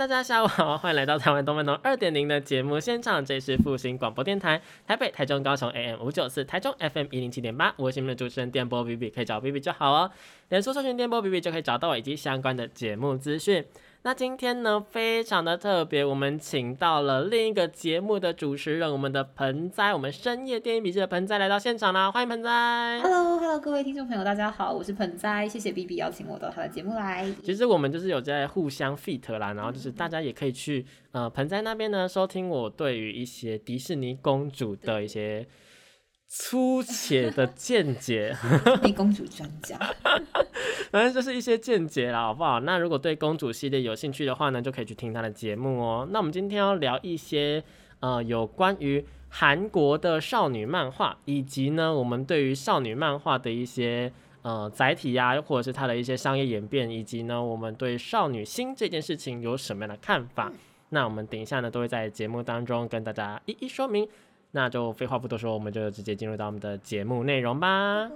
大家下午好，欢迎来到台湾动漫农二点零的节目现场，这是复兴广播电台，台北、台中、高雄 AM 五九四，台中 FM 一零七点八，我是你们的主持人电波 B B，可以找 B B 就好哦。连搜搜寻电波 B B 就可以找到我以及相关的节目资讯。那今天呢，非常的特别，我们请到了另一个节目的主持人，我们的盆栽，我们深夜电影笔记的盆栽来到现场啦，欢迎盆栽。Hello，Hello，各位听众朋友，大家好，我是盆栽，谢谢 B B 邀请我到他的节目来。其实我们就是有在互相 fit 啦，然后就是大家也可以去呃盆栽那边呢收听我对于一些迪士尼公主的一些粗浅的见解，被公主专家，反正就是一些见解啦，好不好？那如果对公主系列有兴趣的话呢，就可以去听她的节目哦。那我们今天要聊一些呃有关于韩国的少女漫画，以及呢我们对于少女漫画的一些呃载体呀、或者是它的一些商业演变，以及呢我们对少女心这件事情有什么样的看法。那我们等一下呢都会在节目当中跟大家一一说明。那就废话不多说，我们就直接进入到我们的节目内容吧。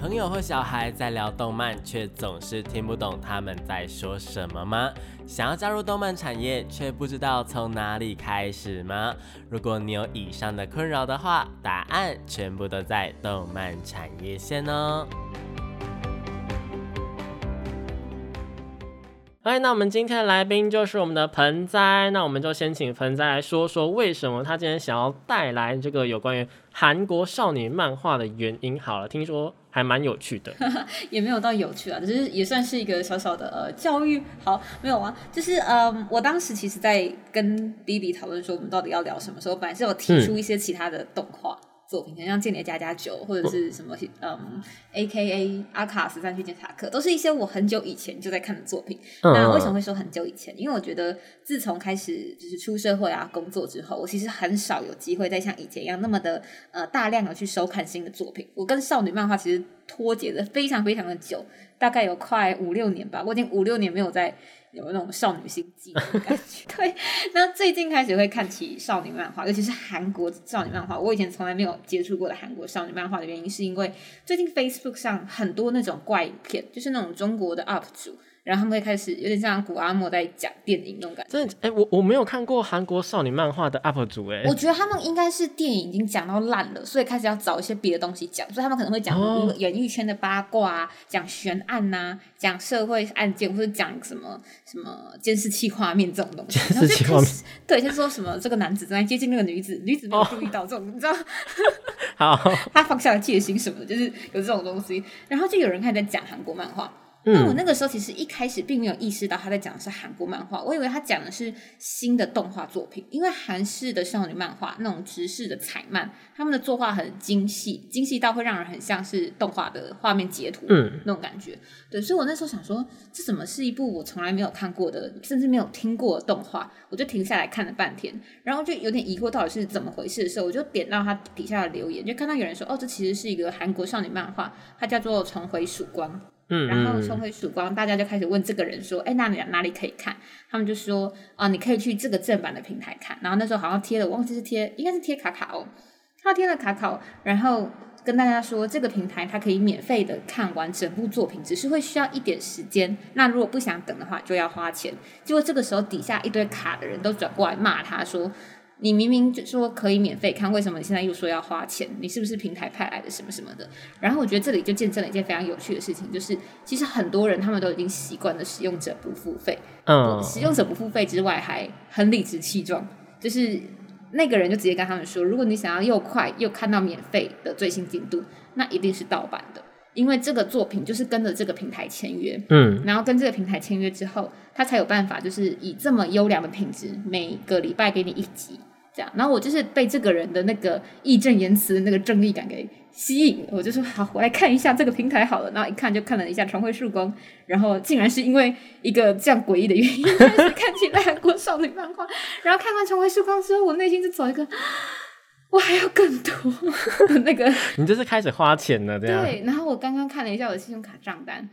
朋友和小孩在聊动漫，却总是听不懂他们在说什么吗？想要加入动漫产业，却不知道从哪里开始吗？如果你有以上的困扰的话，答案全部都在动漫产业线哦。哎，那我们今天的来宾就是我们的盆栽，那我们就先请盆栽来说说为什么他今天想要带来这个有关于韩国少女漫画的原因。好了，听说还蛮有趣的。也没有到有趣啊，只是也算是一个小小的呃教育。好，没有啊，就是嗯，我当时其实在跟 B B 讨论说我们到底要聊什么时候，本来是有提出一些其他的动画。作品，像《间谍加加酒》或者是什么，嗯，A K A 阿卡十三区检查课，都是一些我很久以前就在看的作品。嗯那为什么会说很久以前？因为我觉得自从开始就是出社会啊工作之后，我其实很少有机会再像以前一样那么的呃大量的去收看新的作品。我跟少女漫画其实脱节的非常非常的久，大概有快五六年吧，我已经五六年没有在。有那种少女心悸的感觉，对。那最近开始会看起少女漫画，尤其是韩国少女漫画。我以前从来没有接触过的韩国少女漫画的原因，是因为最近 Facebook 上很多那种怪片，就是那种中国的 UP 主，然后他们会开始有点像古阿莫在讲电影那种感觉。真的，哎、我我没有看过韩国少女漫画的 UP 主、哎，我觉得他们应该是电影已经讲到烂了，所以开始要找一些别的东西讲，所以他们可能会讲哦演艺圈的八卦啊，讲悬案呐、讲社会案件，或者讲什么什么监视器画面这种东西。监视器画面对，就是说什么这个男子正在接近那个女子，女子没有注意到这种，你知道好，他放下了戒心什么的，就是有这种东西。然后就有人开始在讲韩国漫画。那我嗯，那个时候其实一开始并没有意识到他在讲的是韩国漫画，我以为他讲的是新的动画作品，因为韩式的少女漫画那种直视的彩漫，他们的作画很精细，精细到会让人很像是动画的画面截图，嗯，那种感觉。对，所以我那时候想说，这怎么是一部我从来没有看过的，甚至没有听过的动画？我就停下来看了半天，然后就有点疑惑到底是怎么回事的时候，我就点到他底下的留言，就看到有人说，哦，这其实是一个韩国少女漫画，它叫做《重回曙光》。嗯然后嗯重回曙光，大家就开始问这个人说：“哎，那你哪里可以看？”他们就说：“啊、你可以去这个正版的平台看。”然后那时候好像贴了，我忘记是贴，应该是贴卡卡哦。他贴了卡卡，然后跟大家说，这个平台它可以免费的看完整部作品，只是会需要一点时间。那如果不想等的话，就要花钱。结果这个时候底下一堆卡的人都转过来骂他说。你明明就说可以免费看，为什么你现在又说要花钱？你是不是平台派来的什么什么的？然后我觉得这里就见证了一件非常有趣的事情，就是其实很多人他们都已经习惯了使用者不付费，嗯，使用者不付费之外还很理直气壮，就是那个人就直接跟他们说，如果你想要又快又看到免费的最新进度，那一定是盗版的，因为这个作品就是跟着这个平台签约，嗯，然后跟这个平台签约之后，他才有办法就是以这么优良的品质，每个礼拜给你一集。这样，然后我就是被这个人的那个义正言辞的那个正义感给吸引了，我就说好，我来看一下这个平台好了。然后一看就看了一下《重回曙光》，然后竟然是因为一个这样诡异的原因 开始看起来韩国少女漫画。然后看完《重回曙光》之后，我内心就走一个，我还要更多那个 你这是开始花钱了，这样。对。然后我刚刚看了一下我的信用卡账单，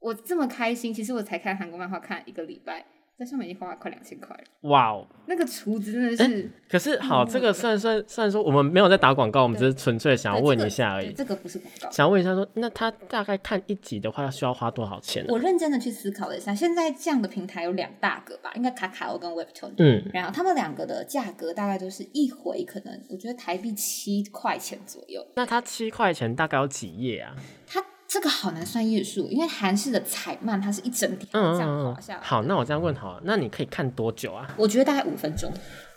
我这么开心，其实我才看韩国漫画看一个礼拜。在上面已经花了快两千块了。哇哦，那个厨子真的是。可是好，这个算算算说，我们没有在打广告，我们只是纯粹想要问一下而已。这个不是广告。想要问一下，说那他大概看一集的话，要需要花多少钱？我认真的去思考了一下，现在这样的平台有两大个吧，应该卡卡欧跟 Webtoon。嗯。然后他们两个的价格大概都是一回可能，我觉得台币七块钱左右。那他七块钱大概有几页啊？它。这个好难算页数，因为韩式的彩漫它是一整条这样滑下来。好，那我这样问好了，那你可以看多久啊？我觉得大概五分钟。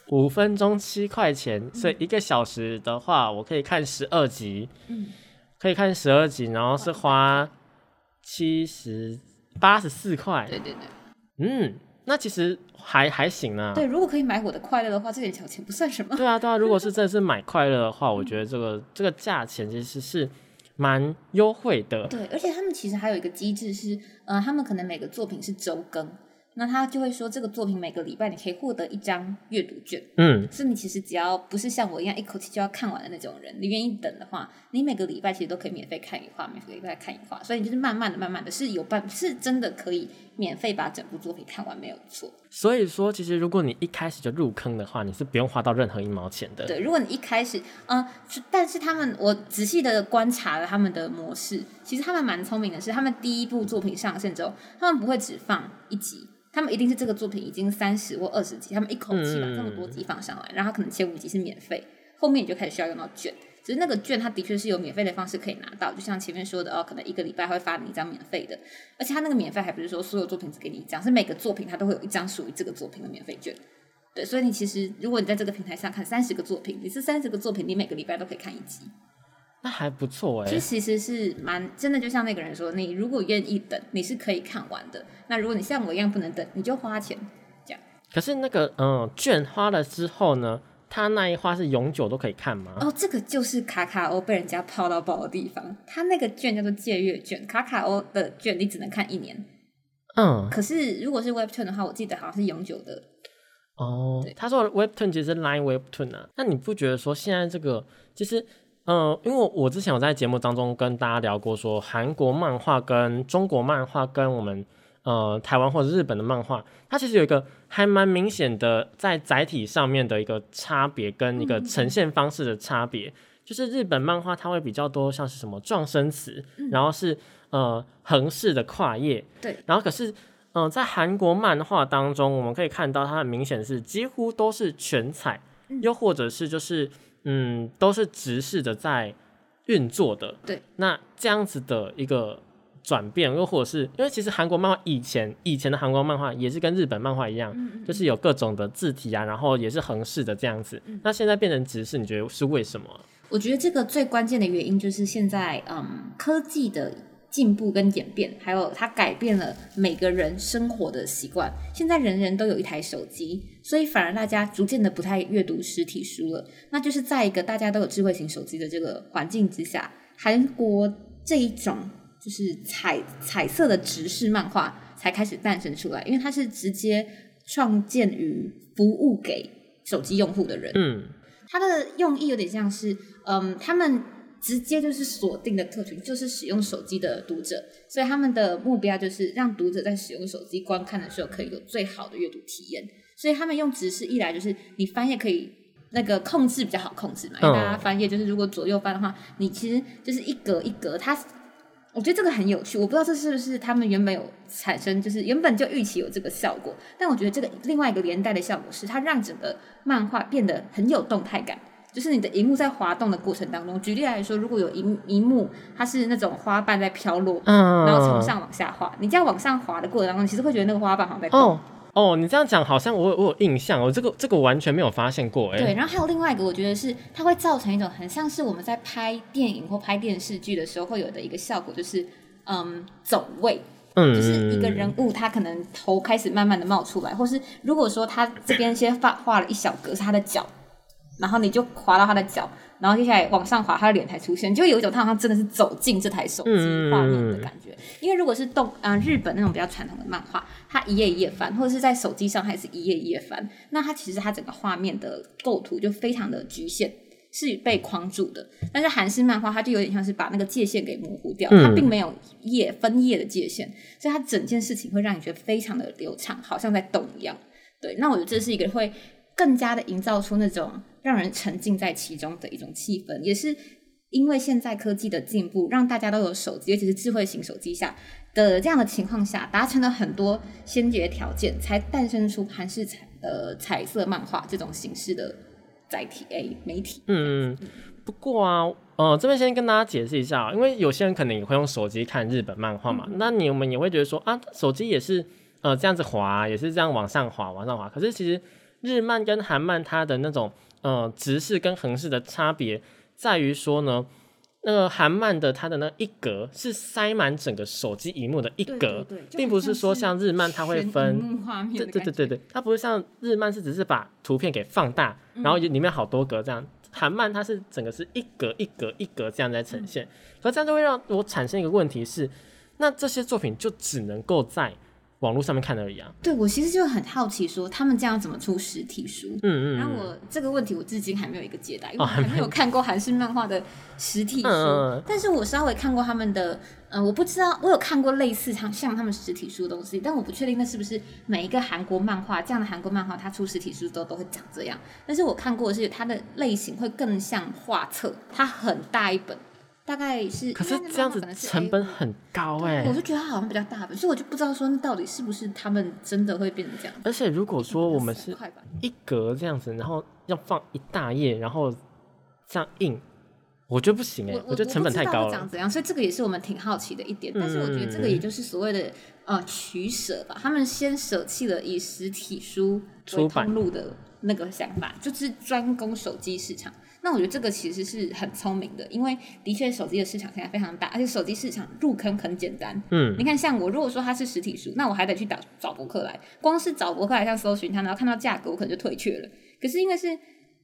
五分钟七块钱，所以一个小时的话，我可以看十二集。嗯，可以看十二集，然后是花七十八十四块。对对对。嗯，那其实还还行呢。对，如果可以买我的快乐的话，这点小钱不算什么。对啊对啊，如果是 真的是买快乐的话，我觉得这个这个价钱其实是。蛮优惠的，对，而且他们其实还有一个机制是，呃，他们可能每个作品是周更。那他就会说，这个作品每个礼拜你可以获得一张阅读卷。嗯，是你其实只要不是像我一样一口气就要看完的那种人，你愿意等的话，你每个礼拜其实都可以免费看一话，免费再看一话。所以你就是慢慢的、慢慢的，是有办，是真的可以免费把整部作品看完，没有错。所以说，其实如果你一开始就入坑的话，你是不用花到任何一毛钱的。对，如果你一开始，嗯，但是他们，我仔细的观察了他们的模式，其实他们蛮聪明的，是他们第一部作品上线之后，他们不会只放一集。他们一定是这个作品已经三十或二十集，他们一口气把这么多集放上来，然后可能前五集是免费，后面你就开始需要用到券。只是那个券，它的确是有免费的方式可以拿到，就像前面说的哦，可能一个礼拜会发你一张免费的，而且它那个免费还不是说所有作品只给你一张，是每个作品它都会有一张属于这个作品的免费券。对，所以你其实如果你在这个平台上看三十个作品，你是三十个作品，你每个礼拜都可以看一集。那还不错哎，这其实是蛮真的，就像那个人说，你如果愿意等，你是可以看完的。那如果你像我一样不能等，你就花钱这样。可是那个嗯，券花了之后呢，他那一花是永久都可以看吗？哦，这个就是卡卡欧被人家泡到爆的地方。他那个券叫做借阅券，卡卡欧的券你只能看一年。嗯，可是如果是 Webtoon 的话，我记得好像是永久的。哦，他说 Webtoon 其实是 Line Webtoon 啊，那你不觉得说现在这个其实？嗯，因为我之前有在节目当中跟大家聊过，说韩国漫画跟中国漫画跟我们呃台湾或者日本的漫画，它其实有一个还蛮明显的在载体上面的一个差别跟一个呈现方式的差别，就是日本漫画它会比较多像是什么撞声词，然后是呃横式的跨页，对，然后可是嗯在韩国漫画当中，我们可以看到它很明显是几乎都是全彩，又或者是就是。嗯，都是直视的在运作的。对，那这样子的一个转变，又或者是因为其实韩国漫画以前以前的韩国漫画也是跟日本漫画一样，就是有各种的字体啊，然后也是横式的这样子。那现在变成直视，你觉得是为什么？我觉得这个最关键的原因就是现在嗯科技的。进步跟演变，还有它改变了每个人生活的习惯。现在人人都有一台手机，所以反而大家逐渐的不太阅读实体书了。那就是在一个大家都有智慧型手机的这个环境之下，韩国这一种就是彩彩色的直视漫画才开始诞生出来，因为它是直接创建于服务给手机用户的人。嗯，它的用意有点像是，嗯，他们。直接就是锁定的客群，就是使用手机的读者，所以他们的目标就是让读者在使用手机观看的时候可以有最好的阅读体验。所以他们用直视，一来就是你翻页可以那个控制比较好控制嘛，因为大家翻页就是如果左右翻的话，你其实就是一格一格。它我觉得这个很有趣，我不知道这是不是他们原本有产生，就是原本就预期有这个效果。但我觉得这个另外一个连带的效果是，它让整个漫画变得很有动态感。就是你的荧幕在滑动的过程当中，举例来说，如果有一一幕它是那种花瓣在飘落，嗯，然后从上往下滑，你这样往上滑的过程当中，其实会觉得那个花瓣好像在动。哦哦，你这样讲好像我我有印象，我这个这个完全没有发现过哎。对，然后还有另外一个，我觉得是它会造成一种很像是我们在拍电影或拍电视剧的时候会有的一个效果，就是嗯走位，嗯，就是一个人物他可能头开始慢慢的冒出来，或是如果说他这边先画画了一小格是他的脚。然后你就滑到他的脚，然后接下来往上滑，他的脸才出现，就有一种他好像真的是走进这台手机画面的感觉。因为如果是动啊日本那种比较传统的漫画，它一页一页翻，或者是在手机上还是一页一页翻，那它其实它整个画面的构图就非常的局限。是被框住的。但是韩式漫画它就有点像是把那个界限给模糊掉，嗯它并没有页分页的界限，所以它整件事情会让你觉得非常的流畅，好像在动一样。对，那我觉得这是一个会更加的营造出那种让人沉浸在其中的一种气氛，也是因为现在科技的进步，让大家都有手机，尤其是智慧型手机下的这样的情况下，达成了很多先决条件，才诞生出韩式彩呃彩色漫画这种形式的载体诶媒体。嗯，不过啊，呃，这边先跟大家解释一下啊，因为有些人可能也会用手机看日本漫画嘛，那你们也会觉得说啊，手机也是呃这样子滑，也是这样往上滑，往上滑。可是其实日漫跟韩漫它的那种呃直视跟横视的差别在于说呢。那个韩漫的它的那一格是塞满整个手机荧幕的一格，并不是说像日漫它会分对对对对，它不是像日漫是只是把图片给放大，然后里面好多格这样。韩漫它是整个是一格一格一格这样在呈现，可这样就会让我产生一个问题是，那这些作品就只能够在网络上面看而已啊。对我其实就很好奇，说他们这样怎么出实体书？嗯嗯然后嗯，我这个问题我至今还没有一个解答，因为哦我还没有看过韩式漫画的实体书。嗯但是我稍微看过他们的，嗯、我不知道，我有看过类似像像他们实体书的东西，但我不确定那是不是每一个韩国漫画这样的韩国漫画，它出实体书都都会长这样。但是我看过的是它的类型会更像画册，它很大一本，大概是可是这样子成本很高哎、我就觉得它好像比较大本，所以我就不知道说那到底是不是他们真的会变成这样。而且如果说我们是，一格这样子，然后要放一大页，然后这样印，我觉得不行哎、我觉得成本太高了我不知道会长。怎样，所以这个也是我们挺好奇的一点。但是我觉得这个也就是所谓的呃取舍吧，他们先舍弃了以实体书为出版通路的那个想法，就是专攻手机市场。那我觉得这个其实是很聪明的，因为的确手机的市场现在非常大，而且手机市场入坑很简单。嗯你看，像我如果说它是实体书，那我还得去找找博客来，光是找博客来上搜寻它，然后看到价格，我可能就退却了。可是因为是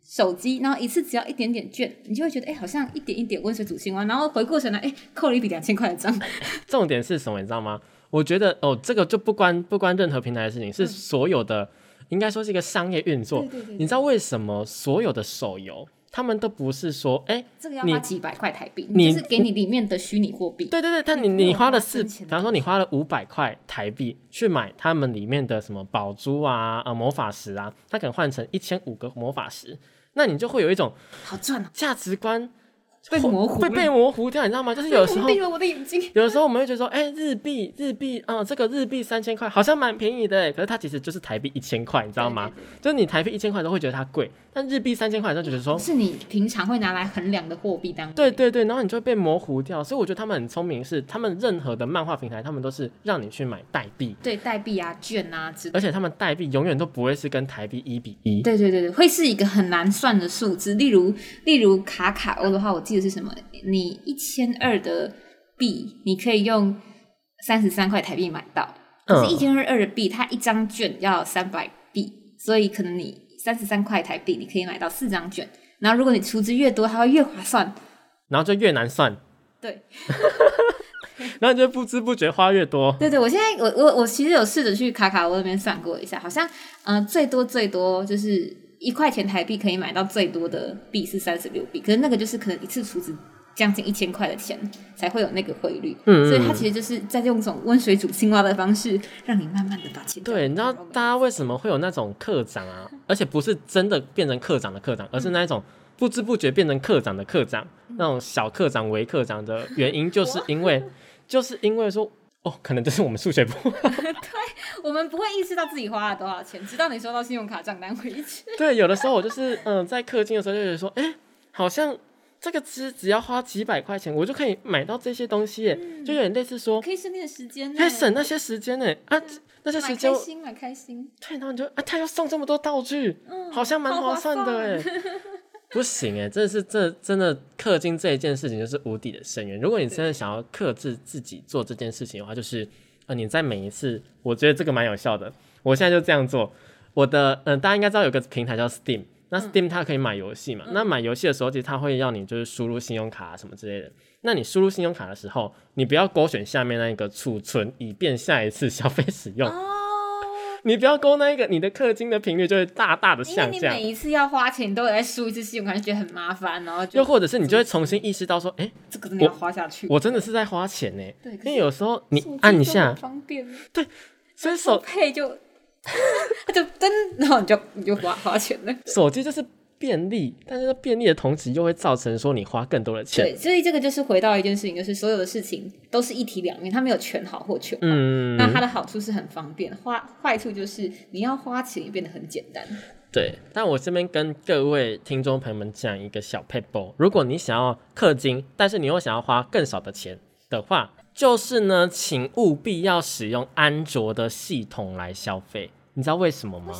手机，然后一次只要一点点券，你就会觉得哎、好像一点一点温水煮青蛙，然后回过神来，哎、扣了一笔两千块的账。重点是什么，你知道吗？我觉得哦，这个就不关不关任何平台的事情，是所有的，应该说是一个商业运作。对对对对你知道为什么所有的手游，他们都不是说，哎、这个要你花几百块台币，你就是给你里面的虚拟货币。对对对，但你你花了四，比方说你花了五百块台币去买他们里面的什么宝珠啊、呃魔法石啊，它可能换成一千五个魔法石，那你就会有一种好赚哦，价值观 被模糊了被被模糊掉，你知道吗？就是有时候蒙蔽了我的眼睛。有的时候我们会觉得说，哎、日币日币，啊、这个日币三千块好像蛮便宜的哎，可是它其实就是台币一千块，你知道吗？就是你台币一千块都会觉得它贵，但日币三千块的时候就觉得说，是你平常会拿来衡量的货币单位。对对对，然后你就会被模糊掉。所以我觉得他们很聪明，是他们任何的漫画平台，他们都是让你去买代币，对代币啊、券啊。而且他们代币永远都不会是跟台币一比一。对对对对，会是一个很难算的数字。例如，例如卡卡欧的话，我记得是什么？你一千二的币，你可以用三十三块台币买到。可是，嗯一千二二的币，它一张券要三百币，所以可能你三十三块台币，你可以买到四张券。然后，如果你出资越多，它会越划算。然后就越难算，对，然后你就不知不觉花越多。对对，我现在我我我其实有试着去卡卡欧那边算过一下，好像嗯、呃最多最多就是一块钱台币可以买到最多的币是三十六币，可是那个就是可能一次储值将近一千块的钱才会有那个汇率，嗯所以它其实就是在用这种温水煮青蛙的方式，让你慢慢的把钱交对，你知道大家为什么会有那种课长啊？而且不是真的变成课长的课长，而是那一种不知不觉变成课长的课长，那种小课长为课长的原因，就是因为 就是因为说。哦，可能这是我们数学不好。我们不会意识到自己花了多少钱，直到你收到信用卡账单为止。对，有的时候我就是嗯，在氪金的时候就觉得说，哎、好像这个只只要花几百块钱，我就可以买到这些东西耶，就有点类似说，可以省点时间呢，可以省那些时间呢啊，那些买时间开心蛮开心，对，然后你就啊，他要送这么多道具，嗯好像蛮划算的哎。不行哎，真的是这真的氪金这一件事情就是无底的深渊。如果你真的想要克制自己做这件事情的话，就是呃你在每一次，我觉得这个蛮有效的。我现在就这样做。我的嗯、呃大家应该知道有个平台叫 Steam，那 Steam 它可以买游戏嘛？那买游戏的时候，其实它会要你就是输入信用卡、啊、什么之类的。那你输入信用卡的时候，你不要勾选下面那个储存，以便下一次消费使用。哦，你不要勾那一个，你的氪金的频率就会大大的因为下降你每。一次要花钱，你都有在输一次信用卡，就觉得很麻烦，然后就又或者是你就会重新意识到说，哎、这个真的要花下去。我真的是在花钱呢。因为有时候你按一下很，方便，对所以手 配就就噔，然后你就你就花花钱了。手机就是便利，但是便利的同时又会造成说你花更多的钱。对，所以这个就是回到一件事情，就是所有的事情都是一体两面，它没有全好或全坏。嗯，那它的好处是很方便，坏坏处就是你要花钱也变得很简单。对，但我这边跟各位听众朋友们讲一个小 paper，如果你想要氪金，但是你又想要花更少的钱的话，就是呢，请务必要使用安卓的系统来消费。你知道为什么吗？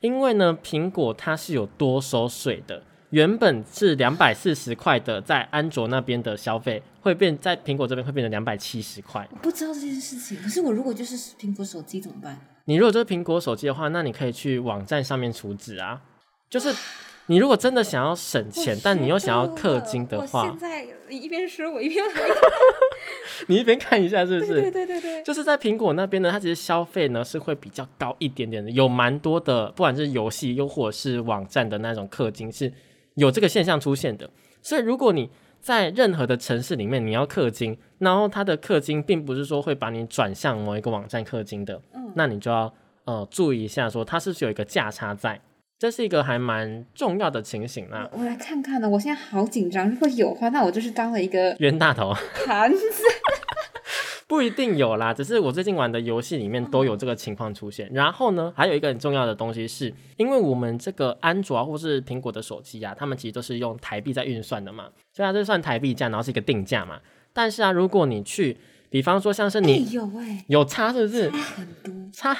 因为呢，苹果它是有多收税的。原本是两百四十块的，在安卓那边的消费会变，在苹果这边会变成两百七十块。我不知道这件事情，可是我如果就是苹果手机怎么办？你如果就是苹果手机的话，那你可以去网站上面储值啊。就是你如果真的想要省钱，但你又想要氪金的话现，在一边吃，我一边喝 你一边看一下是不是？对对对对，就是在苹果那边呢，它其实消费呢是会比较高一点点的，有蛮多的，不管是游戏又或者是网站的那种氪金是有这个现象出现的。所以如果你在任何的城市里面你要氪金，然后它的氪金并不是说会把你转向某一个网站氪金的，嗯那你就要呃注意一下，说它是不是有一个价差在，这是一个还蛮重要的情形啦。我来看看呢，我现在好紧张。如果有的话，那我就是当了一个冤大头 盘子。不一定有啦，只是我最近玩的游戏里面都有这个情况出现。然后呢，还有一个很重要的东西是，因为我们这个安卓啊，或是苹果的手机啊，他们其实都是用台币在运算的嘛，所以它是算台币价，然后是一个定价嘛。但是啊，如果你去，比方说像是哎你有哎、有差是不是？很多，差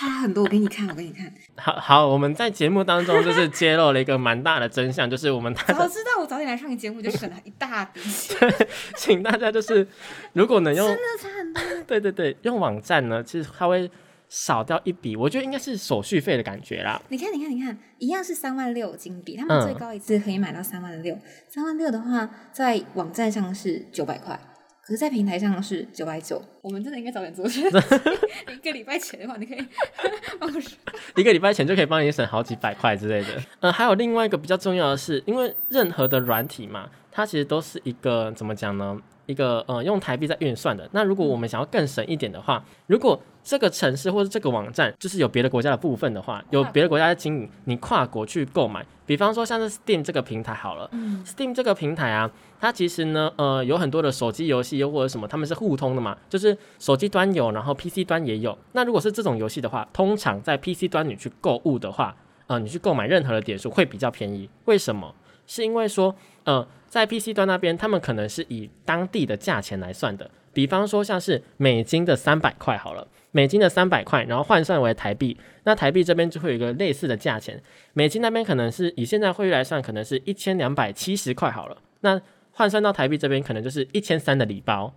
差很多。我给你看，我给你看。好好，我们在节目当中就是揭露了一个蛮大的真相，就是我们它早，知道我早点来上你节目，就省了一大笔钱。请大家就是如果能用真的差很多。对对对，用网站呢，其实它会少掉一笔，我觉得应该是手续费的感觉啦。你看，你看，你看，一样是三万六金币，他嗯们最高一次可以买到三万六。三万六的话，在网站上是九百块，可是，在平台上是九百九。我们真的应该早点做决定。一个礼拜前的话，你可以 帮我。一个礼拜前就可以帮你省好几百块之类的。呃，还有另外一个比较重要的是，因为任何的软体嘛，它其实都是一个怎么讲呢？一个呃用台币在运算的。那如果我们想要更省一点的话，如果这个城市或者这个网站就是有别的国家的部分的话，有别的国家在经营，你跨国去购买，比方说像是 Steam 这个平台好了、嗯 s t e a m 这个平台啊，它其实呢呃有很多的手机游戏又或者什么，他们是互通的嘛，就是手机端有，然后 PC 端也有。那如果是这种游戏的话，通常在 PC 端你去购物的话，呃，你去购买任何的点数会比较便宜。为什么？是因为说，呃，在 PC 端那边，他们可能是以当地的价钱来算的。比方说，像是美金的三百块好了，美金的三百块，然后换算为台币，那台币这边就会有一个类似的价钱。美金那边可能是以现在汇率来算，可能是一千两百七十块好了，那换算到台币这边可能就是一千三的礼包，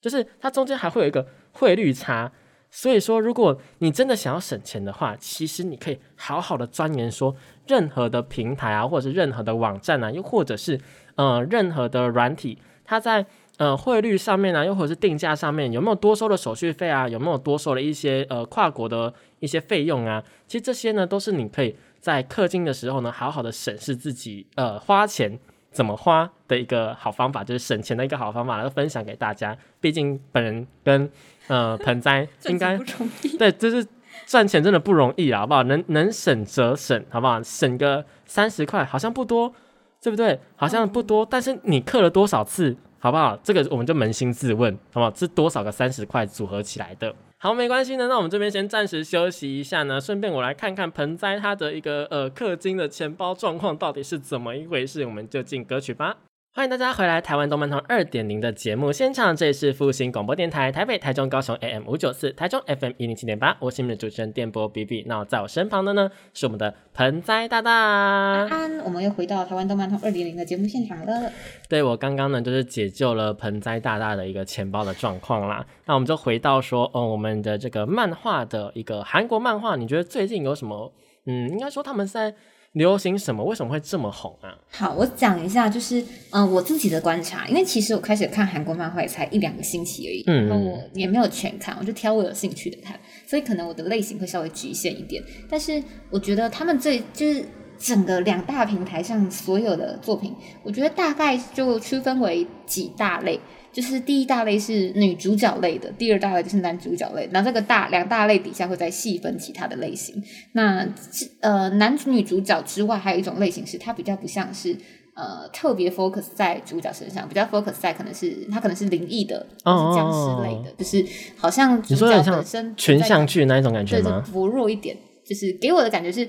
就是它中间还会有一个汇率差。所以说，如果你真的想要省钱的话，其实你可以好好的钻研说，任何的平台啊，或者是任何的网站啊，又或者是呃任何的软体，它在呃汇率上面啊，又或者是定价上面有没有多收的手续费啊，有没有多收了一些呃跨国的一些费用啊？其实这些呢，都是你可以在氪金的时候呢，好好的审视自己呃花钱。怎么花的一个好方法，就是省钱的一个好方法，来分享给大家。毕竟本人跟呃盆栽 应该。对，就是赚钱真的不容易啊，好不好？能能省则省，好不好？省个三十块好像不多，对不对？好像不多，但是你刻了多少次，好不好？这个我们就扪心自问，好不好？是多少个三十块组合起来的？好，没关系呢，那我们这边先暂时休息一下呢，顺便我来看看盆栽它的一个呃氪金的钱包状况到底是怎么一回事，我们就进歌曲吧。欢迎大家回来，台湾动漫通二点零的节目现场，这里是复兴广播电台台北、台中、高雄 AM 五九四，台中 FM 一零七点八，我是你们的主持人电波 B B。那在我身旁的呢，是我们的盆栽大大。安，我们又回到台湾动漫通二点零的节目现场了。对我刚刚呢，就是解救了盆栽大大的一个钱包的状况啦。那我们就回到说，哦，我们的这个漫画的一个韩国漫画，你觉得最近有什么？嗯，应该说他们在流行什么？为什么会这么红啊？好，我讲一下，就是嗯、呃我自己的观察，因为其实我开始看韩国漫画也才一两个星期而已，嗯然后我也没有全看，我就挑我有兴趣的看。所以可能我的类型会稍微局限一点。但是我觉得他们这就是整个两大平台上所有的作品，我觉得大概就区分为几大类。就是第一大类是女主角类的，第二大类就是男主角类。那这个大两大类底下会再细分其他的类型。那呃，男主女主角之外，还有一种类型是它比较不像是呃特别 focus 在主角身上，比较 focus 在可能是它可能是灵异的，僵尸类的，就是好像主角本身群像剧那一种感觉吗？薄弱一点，就是给我的感觉是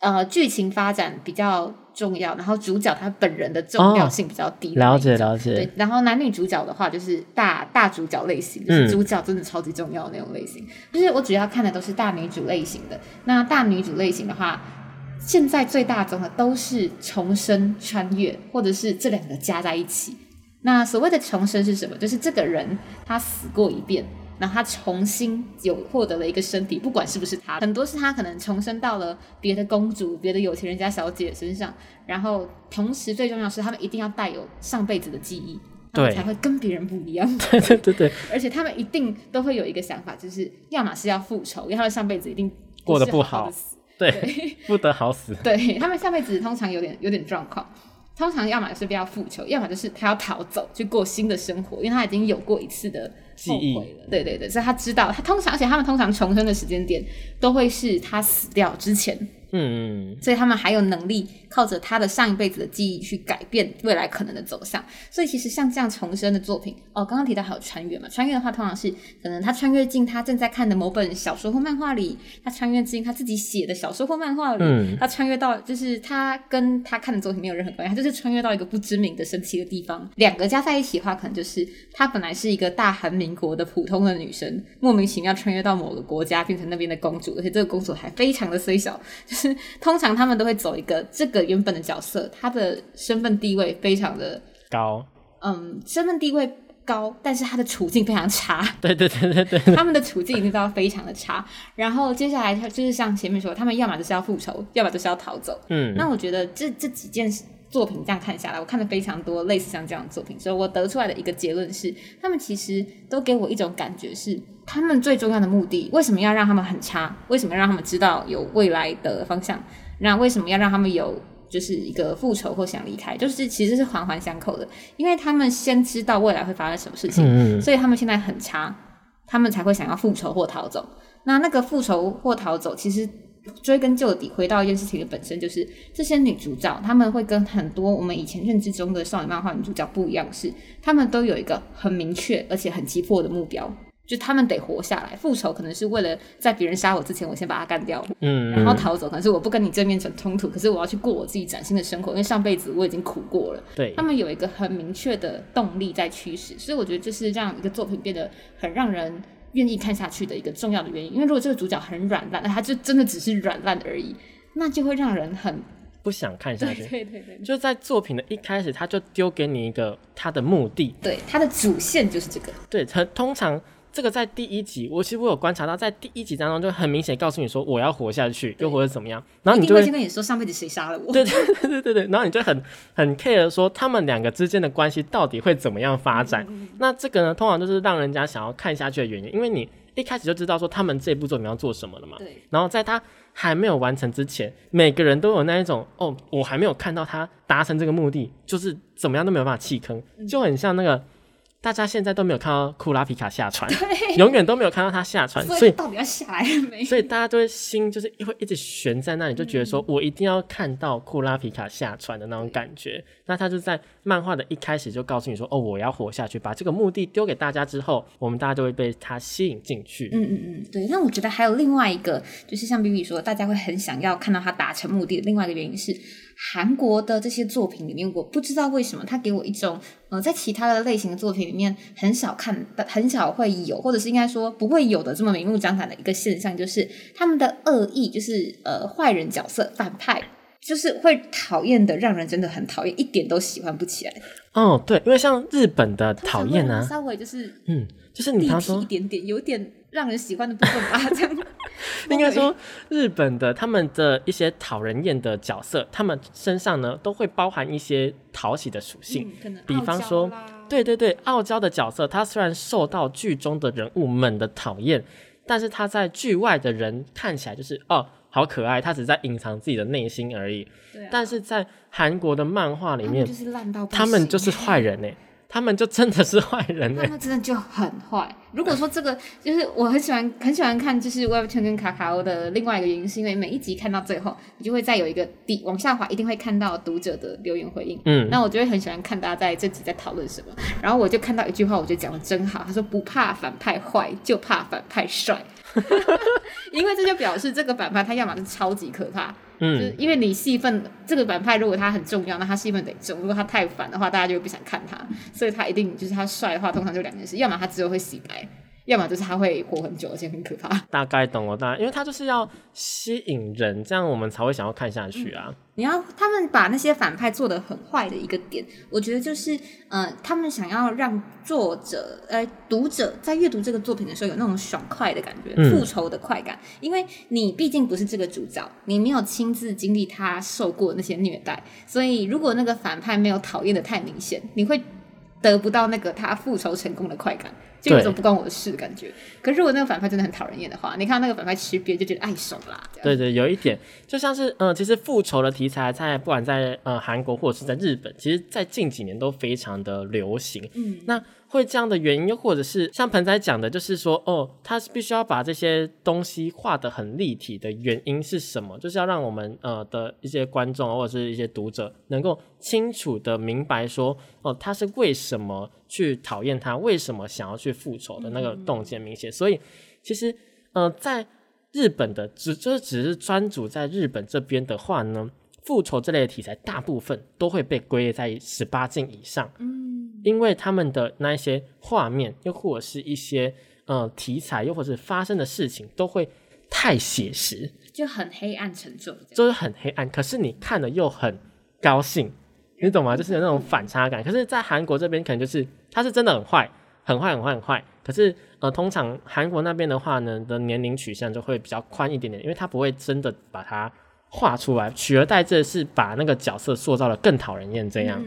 呃剧情发展比较。重要，然后主角他本人的重要性比较低。了解了解。对，然后男女主角的话，就是大大主角类型，就是主角真的超级重要的那种类型。就是我主要看的都是大女主类型的。那大女主类型的话，现在最大宗的都是重生、穿越，或者是这两个加在一起。那所谓的重生是什么？就是这个人他死过一遍。然后他重新有获得了一个身体，不管是不是他，很多是他可能重生到了别的公主、别的有钱人家小姐身上。然后同时最重要是，他们一定要带有上辈子的记忆，对，才会跟别人不一样。对对对对。而且他们一定都会有一个想法，就是要么是要复仇，因为他们上辈子一定过得不好，对，不得好死。对他们上辈子通常有点有点状况。通常要么是不要复仇，要么就是他要逃走去过新的生活，因为他已经有过一次的记忆了。对对对，所以他知道他通常，而且他们通常重生的时间点都会是他死掉之前。嗯，所以他们还有能力靠着他的上一辈子的记忆去改变未来可能的走向。所以其实像这样重生的作品，哦，刚刚提到还有穿越嘛？穿越的话，通常是可能他穿越进他正在看的某本小说或漫画里，他穿越进他自己写的小说或漫画里，他穿越到就是他跟他看的作品没有任何关系，他就是穿越到一个不知名的神奇的地方。两个加在一起的话，可能就是他本来是一个大韩民国的普通的女生，莫名其妙穿越到某个国家，变成那边的公主，而且这个公主还非常的虽小。是通常他们都会走一个这个原本的角色，他的身份地位非常的高，嗯，身份地位高，但是他的处境非常差。对对对对对，他们的处境一定都要非常的差。然后接下来他就是像前面说，他们要么就是要复仇，要么就是要逃走。嗯，那我觉得这这几件作品这样看下来，我看了非常多类似像这样的作品，所以我得出来的一个结论是，他们其实都给我一种感觉是。他们最重要的目的，为什么要让他们很差？为什么让他们知道有未来的方向？那为什么要让他们有就是一个复仇或想离开？就是其实是环环相扣的，因为他们先知道未来会发生什么事情，所以他们现在很差，他们才会想要复仇或逃走。那那个复仇或逃走，其实追根究底，回到一件事情的本身，就是这些女主角，她们会跟很多我们以前认知中的少女漫画女主角不一样，是她们都有一个很明确而且很急迫的目标。就她们得活下来，复仇可能是为了在别人杀我之前，我先把他干掉，嗯，然后逃走，可能是我不跟你正面成冲突，可是我要去过我自己崭新的生活，因为上辈子我已经苦过了。对，她们有一个很明确的动力在驱使，所以我觉得这是让一个作品变得很让人愿意看下去的一个重要的原因。因为如果这个主角很软烂，那他就真的只是软烂而已，那就会让人很不想看下去。对对对，就在作品的一开始，他就丢给你一个他的目的，对，他的主线就是这个，对他通常。这个在第一集，我其实我有观察到，在第一集当中就很明显告诉你说我要活下去，又或者怎么样，然后你就会先跟你说上辈子谁杀了我，对 对对对对对，然后你就很很 care 说他们两个之间的关系到底会怎么样发展。那这个呢，通常就是让人家想要看下去的原因，因为你一开始就知道说他们这部作品要做什么了嘛。对。然后在他还没有完成之前，每个人都有那一种哦，我还没有看到他达成这个目的，就是怎么样都没有办法弃坑，就很像那个。大家现在都没有看到库拉皮卡下船，永远都没有看到他下船，所以到底要下来没？所以大家都会心就是会一直悬在那里，就觉得说我一定要看到库拉皮卡下船的那种感觉。那他就在漫画的一开始就告诉你说：“哦，我要活下去，把这个目的丢给大家之后，我们大家就会被他吸引进去。”嗯嗯嗯，对。那我觉得还有另外一个，就是像 B B 说，大家会很想要看到他达成目的的另外一个原因是。韩国的这些作品里面，我不知道为什么，他给我一种，呃，在其他的类型的作品里面很少看，很少会有，或者是应该说不会有的这么明目张胆的一个现象，就是他们的恶意，就是呃，坏人角色、反派，就是会讨厌的，让人真的很讨厌，一点都喜欢不起来。哦，对，因为像日本的讨厌啊，稍微就是嗯，就是你他说一点点，有点。让人喜欢的部分吧，这样。应该说日本的他们的一些讨人厌的角色，他们身上呢都会包含一些讨喜的属性，比方说，对对对，傲娇的角色，他虽然受到剧中的人物们的讨厌，但是他在剧外的人看起来就是哦好可爱，他只是在隐藏自己的内心而已。对啊。但是在韩国的漫画里面他们就，是烂到他们就是坏人呢、他们就真的是坏人呢、他们真的就很坏。如果说这个就是我很喜欢很喜欢看，就是 Webtoon 跟卡卡欧的另外一个原因，是因为每一集看到最后，你就会再有一个底往下滑，一定会看到读者的留言回应。嗯，那我就会很喜欢看大家在这集在讨论什么，然后我就看到一句话，我觉得讲的真好，他说不怕反派坏，就怕反派帅，因为这就表示这个反派他要么是超级可怕，就是嗯，因为你戏份这个反派如果他很重要，那他戏份得重；如果他太烦的话，大家就不想看他。所以他一定就是他帅的话，通常就两件事：要么他只有会洗白，要么就是他会活很久，而且很可怕。大概懂了，大概因为他就是要吸引人，这样我们才会想要看下去啊。你要他们把那些反派做的很坏的一个点，我觉得就是，呃，他们想要让作者呃读者在阅读这个作品的时候有那种爽快的感觉，嗯复仇的快感，因为你毕竟不是这个主角，你没有亲自经历他受过那些虐待，所以如果那个反派没有讨厌的太明显，你会得不到那个他复仇成功的快感。就有一种不关我的事的感觉。可是如果那个反派真的很讨人厌的话，你看到那个反派吃瘪就觉得哎爽啦。对对，有一点就像是，呃，其实复仇的题材在不管在呃韩国或者是在日本，其实在近几年都非常的流行。嗯，那会这样的原因，又或者是像盆仔讲的，就是说，哦，他是必须要把这些东西画得很立体的原因是什么？就是要让我们呃的一些观众或者是一些读者能够清楚的明白说，哦，他是为什么去讨厌他，为什么想要去复仇的那个动机很明显。所以其实呃，在日本的只就是只是专注在日本这边的话呢。复仇这类的题材，大部分都会被归类在十八禁以上。因为他们的那一些画面，又或者是一些呃题材，又或者是发生的事情，都会太写实，就很黑暗沉重。就是很黑暗。可是你看了又很高兴，你懂吗？就是有那种反差感。可是，在韩国这边，可能就是他是真的很坏，很坏，很坏，很坏。可是呃，通常韩国那边的话呢，的年龄取向就会比较宽一点点，因为他不会真的把它画出来，取而代之的是把那个角色塑造的更讨人厌。这样，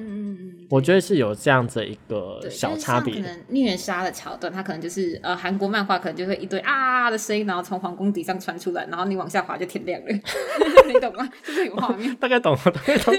我觉得是有这样子一个，小差别可能虐杀的桥段，它可能就是呃韩国漫画可能就会一堆啊的声音，然后从皇宫底上传出来，然后你往下滑就天亮了 你懂吗？就是有画面，大概懂，我大概懂，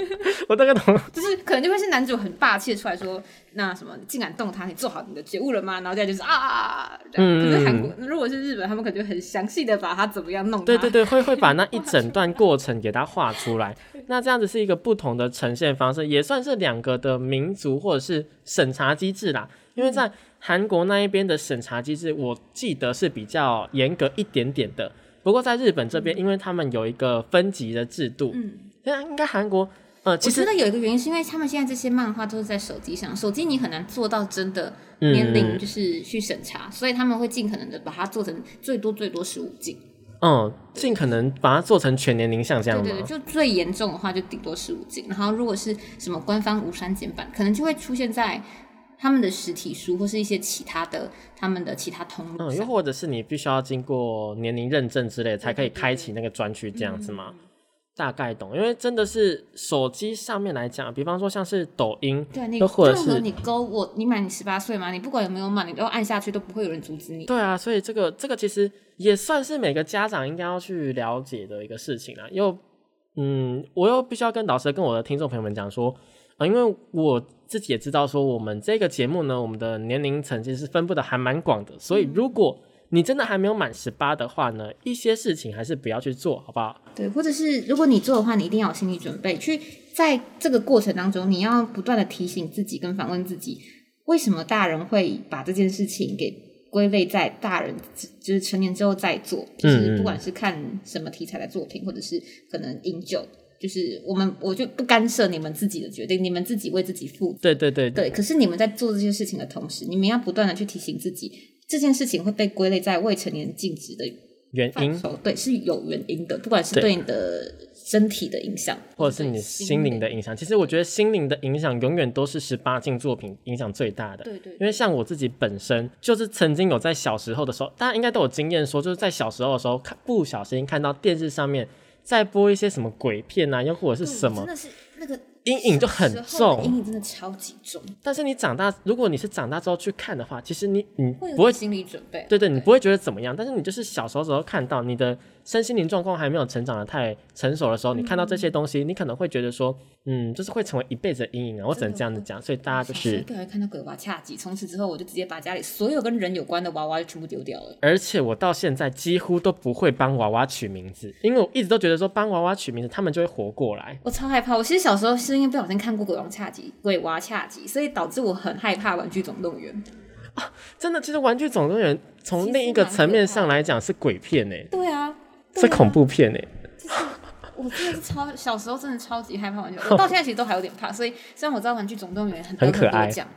我大概懂。就是可能就会是男主很霸气的出来说，那什么，你竟敢动他，你做好你的觉悟了吗？然后再就是啊，这样嗯可是韩国如果是日本，他们可能就很详细的把他怎么样弄他，对对对，会会把那一整段过程给它画出来。那这样子是一个不同的呈现方式，也算是两个的民族或者是审查机制啦。因为在韩国那一边的审查机制，我记得是比较严格一点点的。不过在日本这边，因为他们有一个分级的制度，嗯。那应该韩国呃，其实我觉得有一个原因是因为他们现在这些漫画都是在手机上，手机你很难做到真的嗯年龄就是去审查，所以他们会尽可能的把它做成最多最多十五禁。嗯，尽可能把它做成全年龄向这样吗？对对对，就最严重的话就顶多十五禁，然后如果是什么官方无删减版，可能就会出现在他们的实体书或是一些其他的他们的其他通路嗯，又。或者是你必须要经过年龄认证之类，才可以开启那个专区这样子嗯吗？大概懂，因为真的是手机上面来讲，比方说像是抖音，对你又或者是你勾我，你满你十八岁嘛？你不管有没有满，你都按下去都不会有人阻止你。对啊，所以这个这个其实也算是每个家长应该要去了解的一个事情啊。又嗯，我又必须要跟老师跟我的听众朋友们讲说，呃，因为我自己也知道说，我们这个节目呢，我们的年龄层其实是分布的还蛮广的，所以如果你真的还没有满十八的话呢，一些事情还是不要去做，好不好？对，或者是如果你做的话，你一定要有心理准备，去在这个过程当中，你要不断的提醒自己跟反问自己，为什么大人会把这件事情给归类在大人就是成年之后再做，就是嗯不管是看什么题材的作品，或者是可能饮酒，就是我们我就不干涉你们自己的决定，你们自己为自己负责。对对对对，可是你们在做这些事情的同时，你们要不断的去提醒自己，这件事情会被归类在未成年禁止的原因？对，是有原因的，不管是对。对你的身体的影响，或者是你心灵的影响，其实我觉得心灵的影响永远都是十八禁作品影响最大的。对对因为像我自己本身就是曾经有在小时候的时候，大家应该都有经验说，就是在小时候的时候看不小心看到电视上面在播一些什么鬼片啊，又或者是什么真，的是那个阴影就很小时候的阴重。影真的超级重，但是你长大，如果你是长大之后去看的话，其实你你不会心理准备。对对，你不会觉得怎么样，但是你就是小时候时候看到你的身心灵状况还没有成长的太成熟的时候，你看到这些东西，你可能会觉得说，嗯，就是会成为一辈子的阴影啊。我只能这样子讲，所以大家就是小时候，不小心看到鬼娃恰吉，从此之后我就直接把家里所有跟人有关的娃娃就全部丢掉了。而且我到现在几乎都不会帮娃娃取名字，因为我一直都觉得说帮娃娃取名字，他们就会活过来。我超害怕，我其实小时候是因为不小心看过鬼王恰吉、鬼娃恰吉，所以导致我很害怕玩具总动员。啊真的，其实《玩具总动员》从另一个层面上来讲是鬼片呢、对啊，是恐怖片呢、我真的是超小时候真的超级害怕玩具，我到现在其实都还有点怕。所以虽然我知道玩具总动员很得很可爱多奖，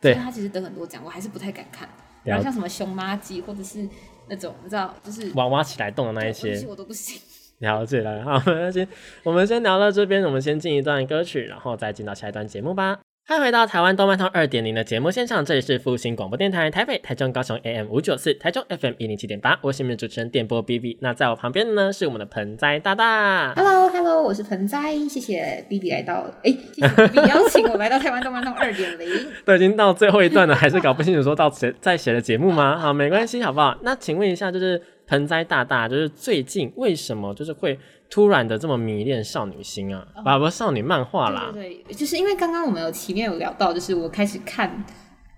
对所以它其实得很多奖，我还是不太敢看。然后像什么熊妈鸡或者是那种你知道，就是娃娃起来动的那一我些些，我都不行。了解了。好，没关系，我们先聊到这边，我们先进一段歌曲，然后再进到下一段节目吧。欢迎回到台湾动漫通二点零的节目现场，这里是复兴广播电台台北、台中、高雄 AM 五九四，台中 FM 一零七点八，我是你们的主持人电波 B B。那在我旁边的呢是我们的盆栽大大。Hello Hello，我是盆栽，谢谢 B B 来到，哎，谢谢 B B 邀请我来到台湾动漫通二点零。都已经到最后一段了，还是搞不清楚说到谁在写的节目吗？好，没关系，好不好？那请问一下，就是盆栽大大，就是最近为什么就是会突然的这么迷恋少女心啊？啊，不，少女漫画啦。对对对，就是因为刚刚我们有前面有聊到，就是我开始看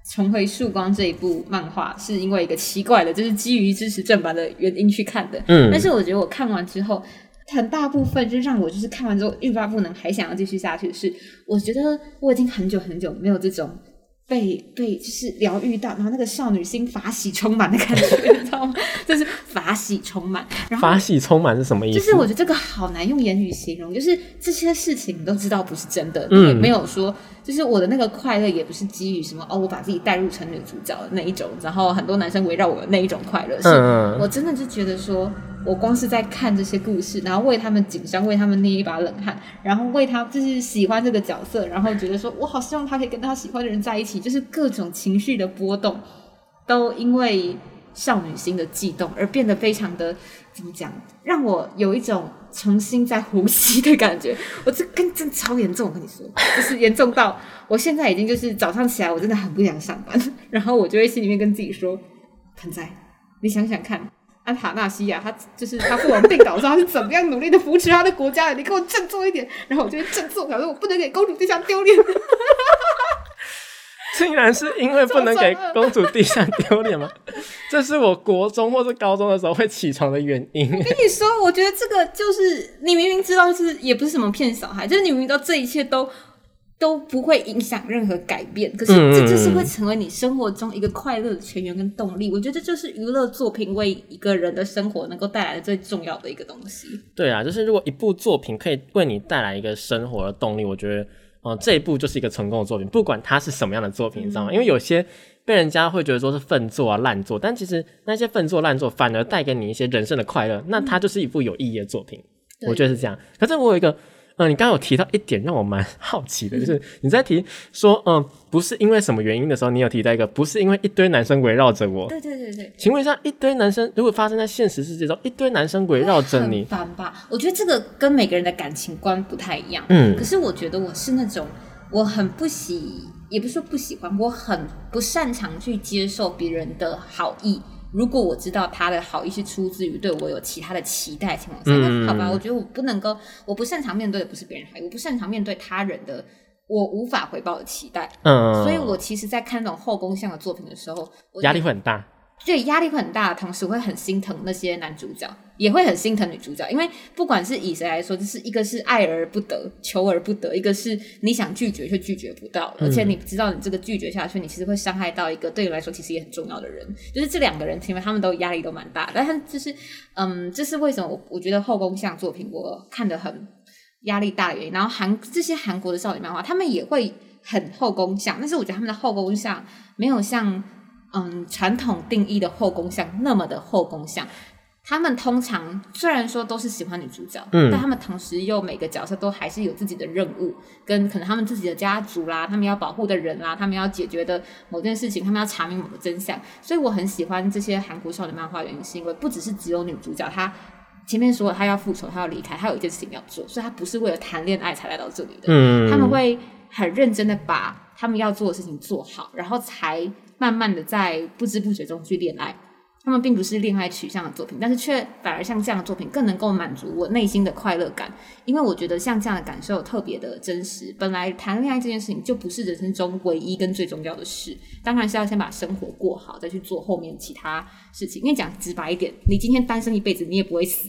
《重回曙光》这一部漫画，是因为一个奇怪的，就是基于支持正版的原因去看的。嗯但是我觉得我看完之后，很大部分就让我就是看完之后欲罢不能，还想要继续下去的是，我觉得我已经很久很久没有这种。被被就是疗愈到，然后那个少女心法喜充满的感觉，你知道吗？就是法喜充满，然后发系充满是什么意思？就是我觉得这个好难用言语形容，就是这些事情你都知道不是真的，嗯也没有说，就是我的那个快乐也不是基于什么哦，我把自己带入成女主角的那一种，然后很多男生围绕我的那一种快乐，是嗯我真的就觉得说，我光是在看这些故事，然后为他们紧张，为他们捏一把冷汗，然后为他就是喜欢这个角色，然后觉得说我好希望他可以跟他喜欢的人在一起，就是各种情绪的波动，都因为少女心的悸动而变得非常的怎么讲，让我有一种重新在呼吸的感觉。我这跟真超严重，我跟你说，就是严重到我现在已经就是早上起来我真的很不想上班，然后我就会心里面跟自己说，盆栽，你想想看。安塔纳西亚，他就是他父王病倒的时候，他是怎么样努力的扶持他的国家的？你给我振作一点，然后我就会振作，表示我不能给公主殿下丢脸。竟然是因为不能给公主殿下丢脸吗？这是我国中或是高中的时候会起床的原因。跟你说，我觉得这个就是你明明知道，是也不是什么骗小孩，就是你明明知道这一切都都不会影响任何改变，可是嗯这就是会成为你生活中一个快乐的泉源跟动力。我觉得这就是娱乐作品为一个人的生活能够带来的最重要的一个东西。对啊，就是如果一部作品可以为你带来一个生活的动力，我觉得，呃，这一部就是一个成功的作品，不管它是什么样的作品，你知道吗？因为有些被人家会觉得说是粪作啊、烂作，但其实那些粪作、烂作反而带给你一些人生的快乐，那它就是一部有意义的作品。对我觉得是这样。可是我有一个，嗯、你刚刚有提到一点让我蛮 好奇的，就是你在提说，嗯、不是因为什么原因的时候，你有提到一个，不是因为一堆男生围绕着我。对对对对，请问一下，一堆男生如果发生在现实世界中，一堆男生围绕着很你，烦吧？我觉得这个跟每个人的感情观不太一样。嗯可是我觉得我是那种我很不喜，也不是说不喜欢，我很不擅长去接受别人的好意。如果我知道他的好意是出自于对我有其他的期待情况下，嗯那好吧，我觉得我不能够，我不擅长面对的不是别人好意，我不擅长面对他人的我无法回报的期待。嗯，所以我其实，在看那种后宫向的作品的时候，我压力会很大。对，压力会很大的同时，会很心疼那些男主角，也会很心疼女主角，因为不管是以谁来说，就是一个是爱而不得，求而不得，一个是你想拒绝却拒绝不到，而且你知道你这个拒绝下去，你其实会伤害到一个对你来说其实也很重要的人，就是这两个人，因为他们都压力都蛮大的，但是就是嗯，这是为什么我我觉得后宫像作品我看得很压力大的原因。然后韩这些韩国的少女漫画，他们也会很后宫像，但是我觉得他们的后宫像没有像嗯传统定义的后宫像那么的后宫向。他们通常虽然说都是喜欢女主角，嗯但他们同时又每个角色都还是有自己的任务，跟可能他们自己的家族啦，他们要保护的人啦，他们要解决的某件事情，他们要查明某个真相。所以我很喜欢这些韩国少女漫画，原因是因为不只是只有女主角，她前面说了她要复仇，她要离开，她有一件事情要做，所以她不是为了谈恋爱才来到这里的。嗯，他们会很认真的把他们要做的事情做好，然后才慢慢的在不知不觉中去恋爱。他们并不是恋爱取向的作品，但是却反而像这样的作品更能够满足我内心的快乐感，因为我觉得像这样的感受特别的真实。本来谈恋爱这件事情就不是人生中唯一跟最重要的事，当然是要先把生活过好，再去做后面其他事情。因为讲直白一点，你今天单身一辈子，你也不会死。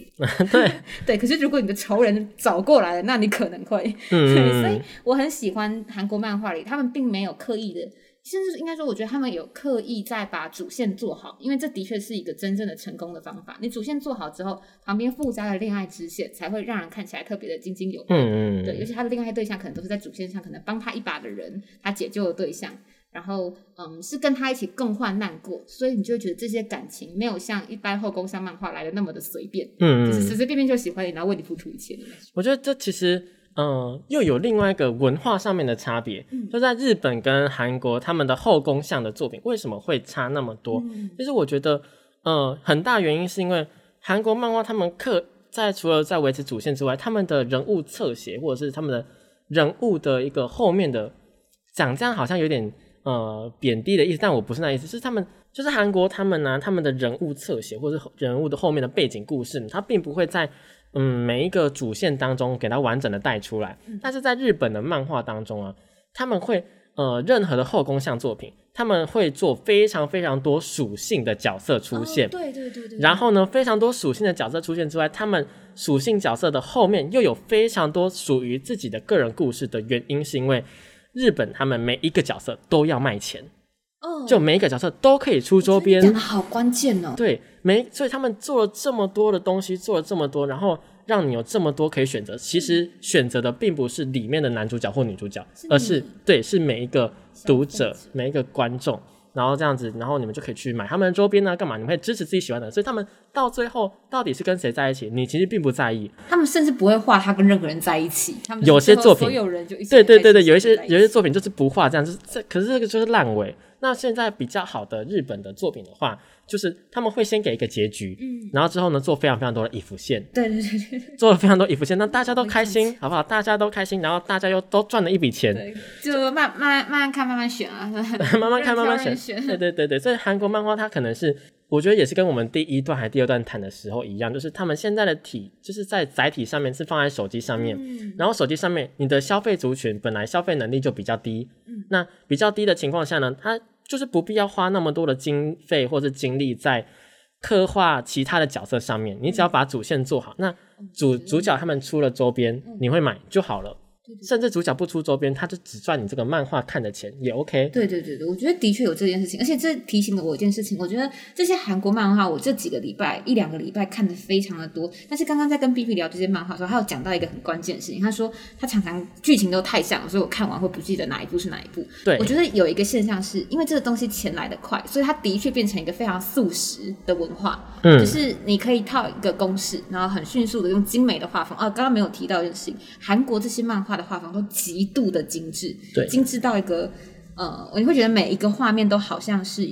对 对，可是如果你的仇人找过来了，那你可能会。嗯 对，所以我很喜欢韩国漫画里，他们并没有刻意的，甚至应该说，我觉得他们有刻意在把主线做好，因为这的确是一个真正的成功的方法。你主线做好之后，旁边附加的恋爱支线才会让人看起来特别的津津有味。嗯嗯，对，尤其他的恋爱对象可能都是在主线上可能帮他一把的人，他解救的对象，然后嗯是跟他一起共患难过，所以你就会觉得这些感情没有像一般后宫向漫画来的那么的随便，嗯嗯，就是随随便便就喜欢你，然后为你付出一切的那种。我觉得这其实，嗯，又有另外一个文化上面的差别，嗯就在日本跟韩国他们的后宫像的作品为什么会差那么多？嗯其实我觉得，呃，很大原因是因为韩国漫画他们刻在除了在维持主线之外，他们的人物侧写或者是他们的人物的一个后面的讲，这样好像有点呃贬低的意思，但我不是那意思，是他们就是韩国他们呢、他们的人物侧写或者是人物的后面的背景故事他，并不会在嗯每一个主线当中给它完整的带出来，但是在日本的漫画当中啊，他们会呃任何的后宫向作品，他们会做非常非常多属性的角色出现。哦，对对对对。然后呢，非常多属性的角色出现之外，他们属性角色的后面又有非常多属于自己的个人故事的原因，是因为日本他们每一个角色都要卖钱，哦，就每一个角色都可以出周边讲，的好关键哦。对，每所以他们做了这么多的东西，做了这么多，然后让你有这么多可以选择。其实选择的并不是里面的男主角或女主角，而是对，是每一个读者每一个观众。然后这样子，然后你们就可以去买他们的周边啊，干嘛？你们会支持自己喜欢的，所以他们到最后到底是跟谁在一起，你其实并不在意。他们甚至不会画他跟任何人在一起，他们有些作品所有人就对对对对，有一些有一些作品就是不画这样，就是这，可是这个就是烂尾。那现在比较好的日本的作品的话，就是他们会先给一个结局，嗯。然后之后呢做非常非常多的已浮线，对对对对。做了非常多已浮线，让大家都开心，好不好？大家都开心，然后大家又都赚了一笔钱，就慢慢慢慢看，慢慢选啊，慢慢看，慢慢任选。挑 对对对对，所以韩国漫画它可能是，我觉得也是跟我们第一段还第二段谈的时候一样，就是他们现在的体就是在载体上面是放在手机上面，嗯。然后手机上面你的消费族群本来消费能力就比较低，那比较低的情况下呢，它就是不必要花那么多的经费或是精力在刻画其他的角色上面，你只要把主线做好，那主主角他们出了周边，你会买就好了。甚至主角不出周边，他就只赚你这个漫画看的钱也 OK。对对对对，我觉得的确有这件事情，而且这提醒了我一件事情。我觉得这些韩国漫画，我这几个礼拜一两个礼拜看的非常的多。但是刚刚在跟 B B 聊这些漫画的时候，他有讲到一个很关键的事情，他说他常常剧情都太像了，所以我看完会不记得哪一部是哪一部。对我觉得有一个现象是，因为这个东西钱来的快，所以它的确变成一个非常速食的文化。嗯就是你可以套一个公式，然后很迅速的用精美的画风。啊，刚刚没有提到一件事情，韩国这些漫画的画风都极度的精致，对精致到一个呃，你会觉得每一个画面都好像是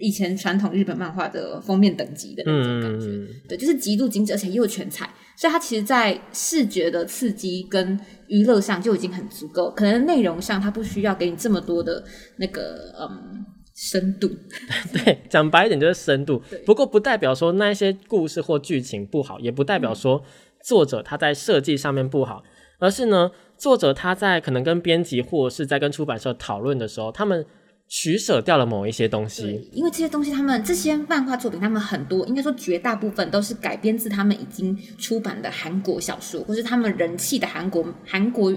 以前传统日本漫画的封面等级的那种感觉。嗯，对，就是极度精致，而且又全彩，所以它其实，在视觉的刺激跟娱乐上就已经很足够。可能内容上它不需要给你这么多的那个嗯深度。对，讲白一点就是深度。不过不代表说那一些故事或剧情不好，也不代表说作者他在设计上面不好，而是呢，作者他在可能跟编辑或是在跟出版社讨论的时候，他们取舍掉了某一些东西。因为这些东西，他们这些漫画作品，他们很多，应该说绝大部分都是改编自他们已经出版的韩国小说，或是他们人气的韩国韩国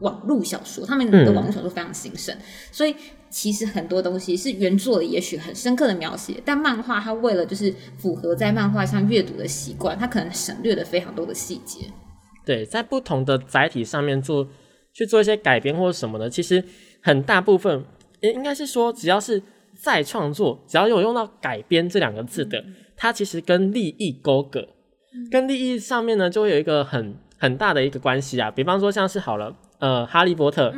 网络小说，他们的网络小说非常兴盛，所以其实很多东西是原作的，也许很深刻的描写，但漫画它为了就是符合在漫画上阅读的习惯，它可能省略了非常多的细节。对，在不同的载体上面做去做一些改编或者什么的，其实很大部分应应该是说，只要是再创作，只要有用到改编这两个字的，它其实跟利益勾葛，跟利益上面呢就会有一个很很大的一个关系啊。比方说像是好了，呃，哈利波特，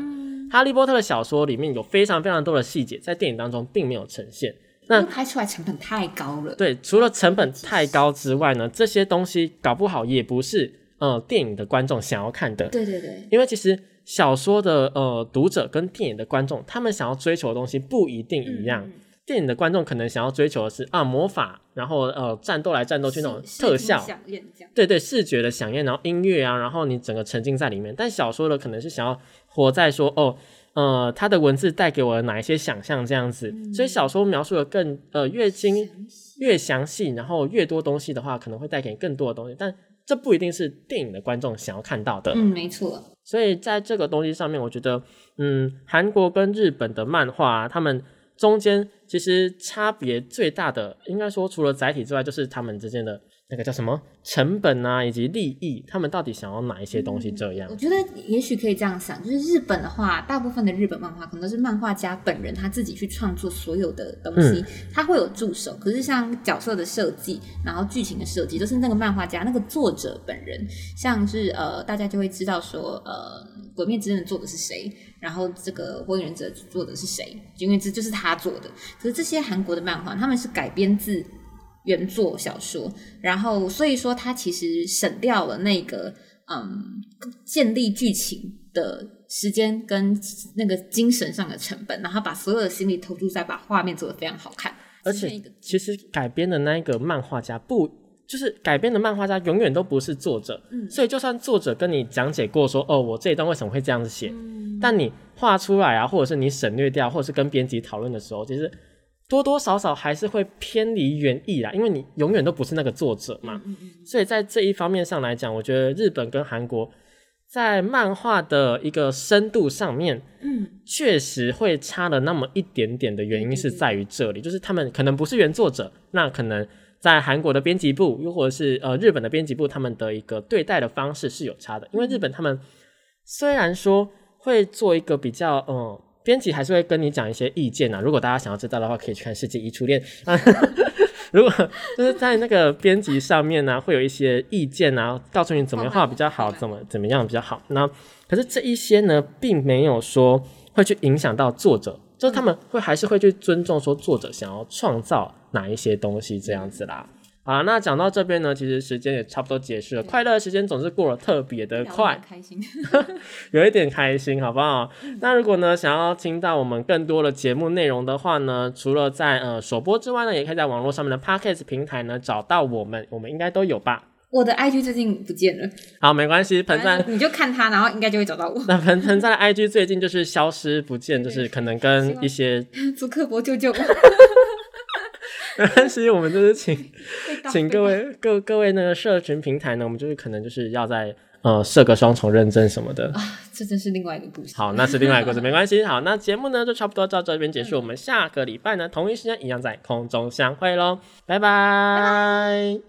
哈利波特的小说里面有非常非常多的细节，在电影当中并没有呈现。那拍出来成本太高了。对，除了成本太高之外呢，这些东西搞不好也不是呃电影的观众想要看的，对对对，因为其实小说的呃读者跟电影的观众，他们想要追求的东西不一定一样。嗯电影的观众可能想要追求的是啊魔法，然后呃战斗来战斗去那种特效。对对，视觉的响应，然后音乐啊，然后你整个沉浸在里面。但小说的可能是想要活在说哦，呃，它的文字带给我的哪一些想象这样子，所以小说描述的更呃越精越详细，然后越多东西的话，可能会带给你更多的东西，但这不一定是电影的观众想要看到的。嗯，没错。所以在这个东西上面，我觉得，嗯，韩国跟日本的漫画、啊，他们中间其实差别最大的，应该说除了载体之外，就是他们之间的那个叫什么成本啊，以及利益，他们到底想要哪一些东西？这样我，觉得也许可以这样想，就是日本的话，大部分的日本漫画可能都是漫画家本人他自己去创作所有的东西，他会有助手。可是像角色的设计，然后剧情的设计，都是那个漫画家那个作者本人。像是呃，大家就会知道说，呃，《鬼灭之刃》做的是谁，然后这个《火影忍者》做的是谁，因为这就是他做的。可是这些韩国的漫画，他们是改编自原作小说，然后所以说他其实省掉了那个嗯建立剧情的时间跟那个精神上的成本，然后把所有的心力投注在把画面做得非常好看，而且其实改编的那一个漫画家不。就是改编的漫画家永远都不是作者，嗯。所以就算作者跟你讲解过说，哦，我这一段为什么会这样子写，嗯。但你画出来啊，或者是你省略掉，或者是跟编辑讨论的时候，其实多多少少还是会偏离原意啦，因为你永远都不是那个作者嘛。所以在这一方面上来讲，我觉得日本跟韩国在漫画的一个深度上面，嗯确实会差了那么一点点的原因是在于这里，就是他们可能不是原作者，那可能在韩国的编辑部，又或者是呃日本的编辑部，他们的一个对待的方式是有差的。因为日本他们虽然说会做一个比较，嗯，编辑还是会跟你讲一些意见啊。如果大家想要知道的话，可以去看《世界一初恋》啊。如果就是在那个编辑上面呢、会有一些意见啊，告诉你怎么样画比较好，怎么怎么样比较好。那可是这一些呢，并没有说会去影响到作者，就是他们会还是会去尊重说作者想要创造哪一些东西这样子啦。好啦，那讲到这边呢，其实时间也差不多结束了。快乐的时间总是过得特别的嗯，快，开心。有一点开心，好不好？那如果呢想要听到我们更多的节目内容的话呢，除了在呃首播之外呢，也可以在网络上面的 Podcast 平台呢找到我们，我们应该都有吧？我的 IG 最近不见了，好，没关系，盆栽。你就看他，然后应该就会找到我。那盆盆栽的 IG 最近就是消失不见，就是可能跟一些 福克伯救救我！没关系，我们就是请请各位各各位那个社群平台呢，我们就是可能就是要在呃设个双重认证什么的。啊，这真是另外一个故事。好，那是另外一个故事，没关系。好，那节目呢就差不多到这边结束，我们下个礼拜呢同一时间一样在空中相会喽，拜拜。